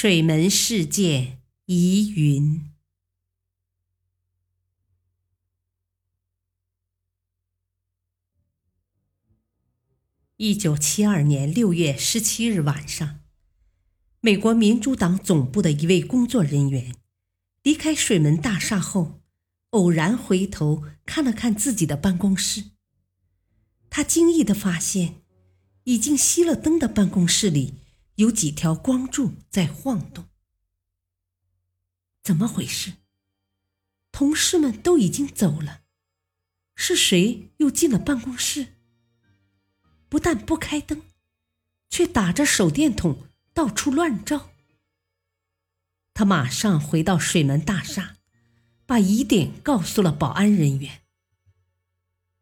水门事件疑云。一九七二年六月十七日晚上，美国民主党总部的一位工作人员离开水门大厦后，偶然回头看了看自己的办公室。他惊异的发现，已经熄了灯的办公室里。有几条光柱在晃动，怎么回事？同事们都已经走了，是谁又进了办公室？不但不开灯，却打着手电筒到处乱照。他马上回到水门大厦，把疑点告诉了保安人员。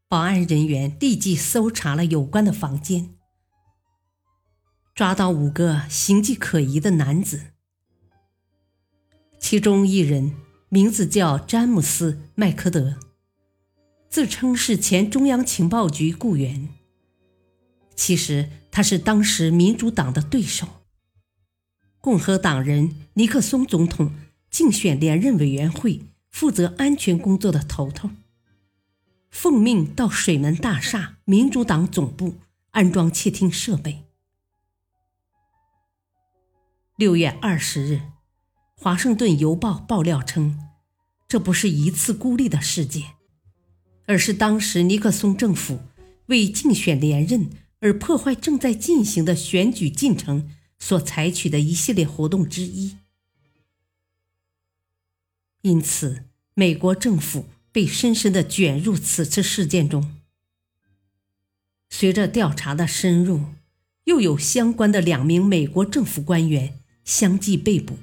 保安人员立即搜查了有关的房间。抓到五个形迹可疑的男子，其中一人名字叫詹姆斯·麦克德，自称是前中央情报局雇员。其实他是当时民主党的对手，共和党人尼克松总统竞选连任委员会负责安全工作的头头，奉命到水门大厦民主党总部安装窃听设备。六月二十日，《华盛顿邮报》爆料称，这不是一次孤立的事件，而是当时尼克松政府为竞选连任而破坏正在进行的选举进程所采取的一系列活动之一。因此，美国政府被深深的卷入此次事件中。随着调查的深入，又有相关的两名美国政府官员。相继被捕。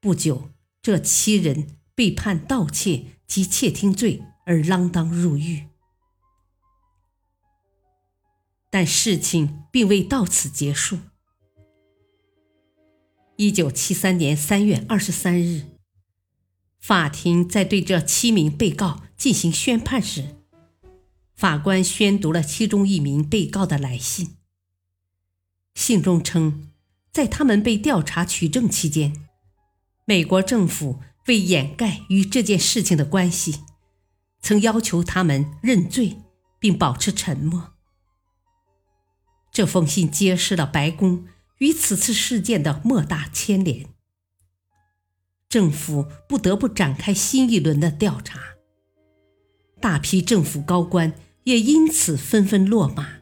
不久，这七人被判盗窃及窃听罪而锒铛入狱。但事情并未到此结束。一九七三年三月二十三日，法庭在对这七名被告进行宣判时，法官宣读了其中一名被告的来信。信中称。在他们被调查取证期间，美国政府为掩盖与这件事情的关系，曾要求他们认罪并保持沉默。这封信揭示了白宫与此次事件的莫大牵连，政府不得不展开新一轮的调查。大批政府高官也因此纷纷落马。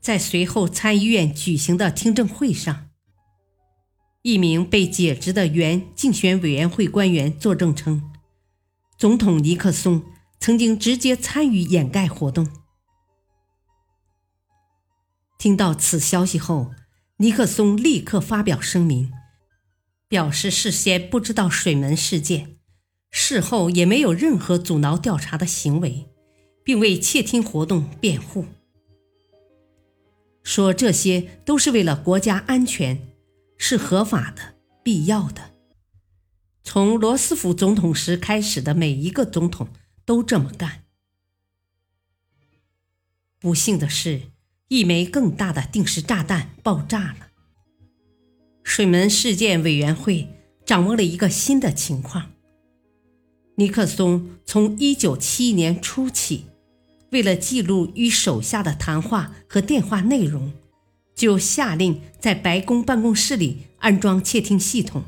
在随后参议院举行的听证会上，一名被解职的原竞选委员会官员作证称，总统尼克松曾经直接参与掩盖活动。听到此消息后，尼克松立刻发表声明，表示事先不知道水门事件，事后也没有任何阻挠调查的行为，并为窃听活动辩护。说这些都是为了国家安全，是合法的、必要的。从罗斯福总统时开始的每一个总统都这么干。不幸的是，一枚更大的定时炸弹爆炸了。水门事件委员会掌握了一个新的情况：尼克松从1971年初起。为了记录与手下的谈话和电话内容，就下令在白宫办公室里安装窃听系统。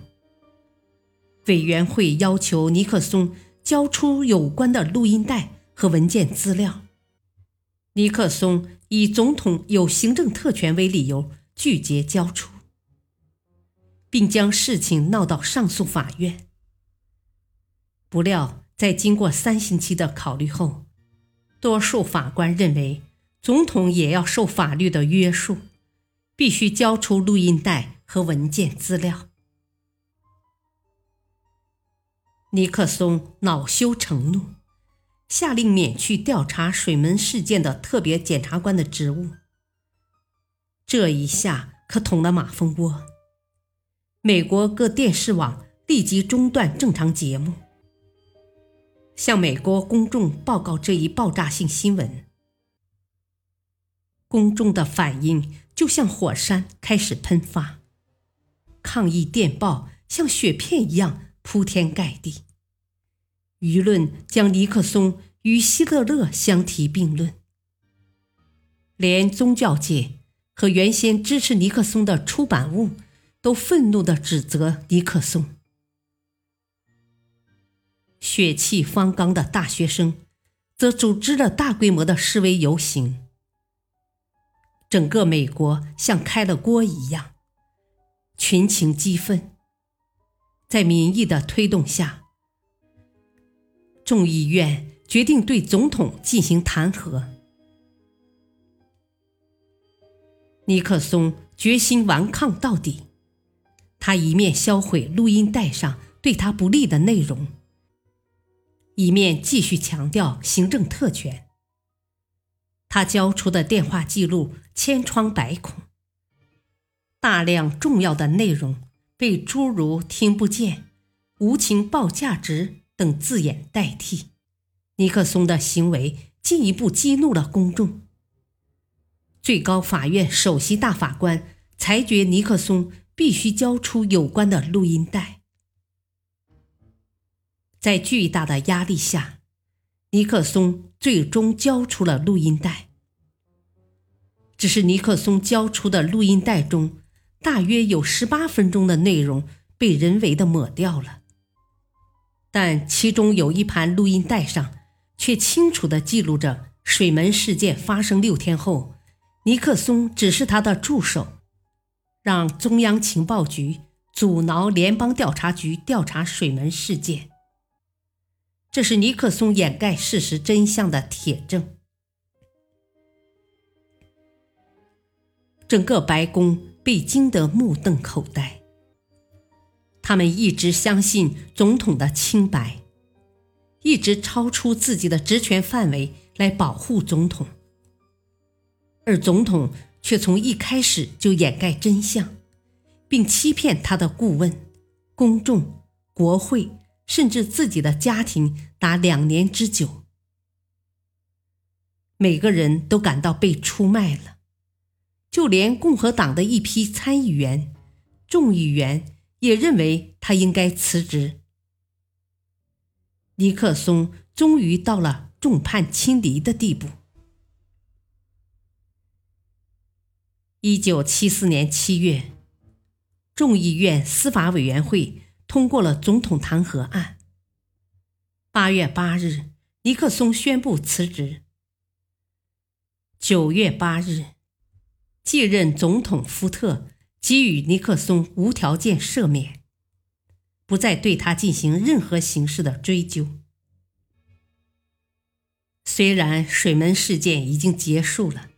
委员会要求尼克松交出有关的录音带和文件资料，尼克松以总统有行政特权为理由拒绝交出，并将事情闹到上诉法院。不料，在经过三星期的考虑后，多数法官认为，总统也要受法律的约束，必须交出录音带和文件资料。尼克松恼羞成怒，下令免去调查水门事件的特别检察官的职务。这一下可捅了马蜂窝，美国各电视网立即中断正常节目。向美国公众报告这一爆炸性新闻，公众的反应就像火山开始喷发，抗议电报像雪片一样铺天盖地，舆论将尼克松与希特勒相提并论，连宗教界和原先支持尼克松的出版物都愤怒地指责尼克松。血气方刚的大学生，则组织了大规模的示威游行。整个美国像开了锅一样，群情激愤。在民意的推动下，众议院决定对总统进行弹劾。尼克松决心顽抗到底，他一面销毁录音带上对他不利的内容。一面继续强调行政特权。他交出的电话记录千疮百孔，大量重要的内容被诸如“听不见”“无情报价值”等字眼代替。尼克松的行为进一步激怒了公众。最高法院首席大法官裁决尼克松必须交出有关的录音带。在巨大的压力下，尼克松最终交出了录音带。只是尼克松交出的录音带中，大约有十八分钟的内容被人为的抹掉了，但其中有一盘录音带上却清楚地记录着水门事件发生六天后，尼克松指示他的助手，让中央情报局阻挠联邦调查局调查水门事件。这是尼克松掩盖事实真相的铁证。整个白宫被惊得目瞪口呆。他们一直相信总统的清白，一直超出自己的职权范围来保护总统，而总统却从一开始就掩盖真相，并欺骗他的顾问、公众、国会。甚至自己的家庭达两年之久，每个人都感到被出卖了，就连共和党的一批参议员、众议员也认为他应该辞职。尼克松终于到了众叛亲离的地步。一九七四年七月，众议院司法委员会。通过了总统弹劾案。八月八日，尼克松宣布辞职。九月八日，继任总统福特给予尼克松无条件赦免，不再对他进行任何形式的追究。虽然水门事件已经结束了，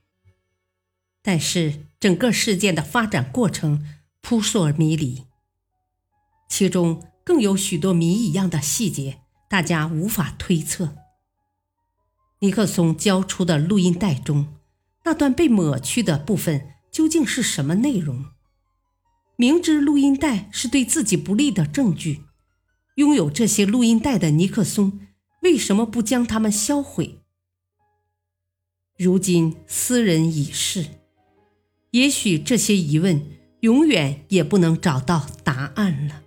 但是整个事件的发展过程扑朔迷离。其中更有许多谜一样的细节，大家无法推测。尼克松交出的录音带中，那段被抹去的部分究竟是什么内容？明知录音带是对自己不利的证据，拥有这些录音带的尼克松为什么不将它们销毁？如今斯人已逝，也许这些疑问永远也不能找到答案了。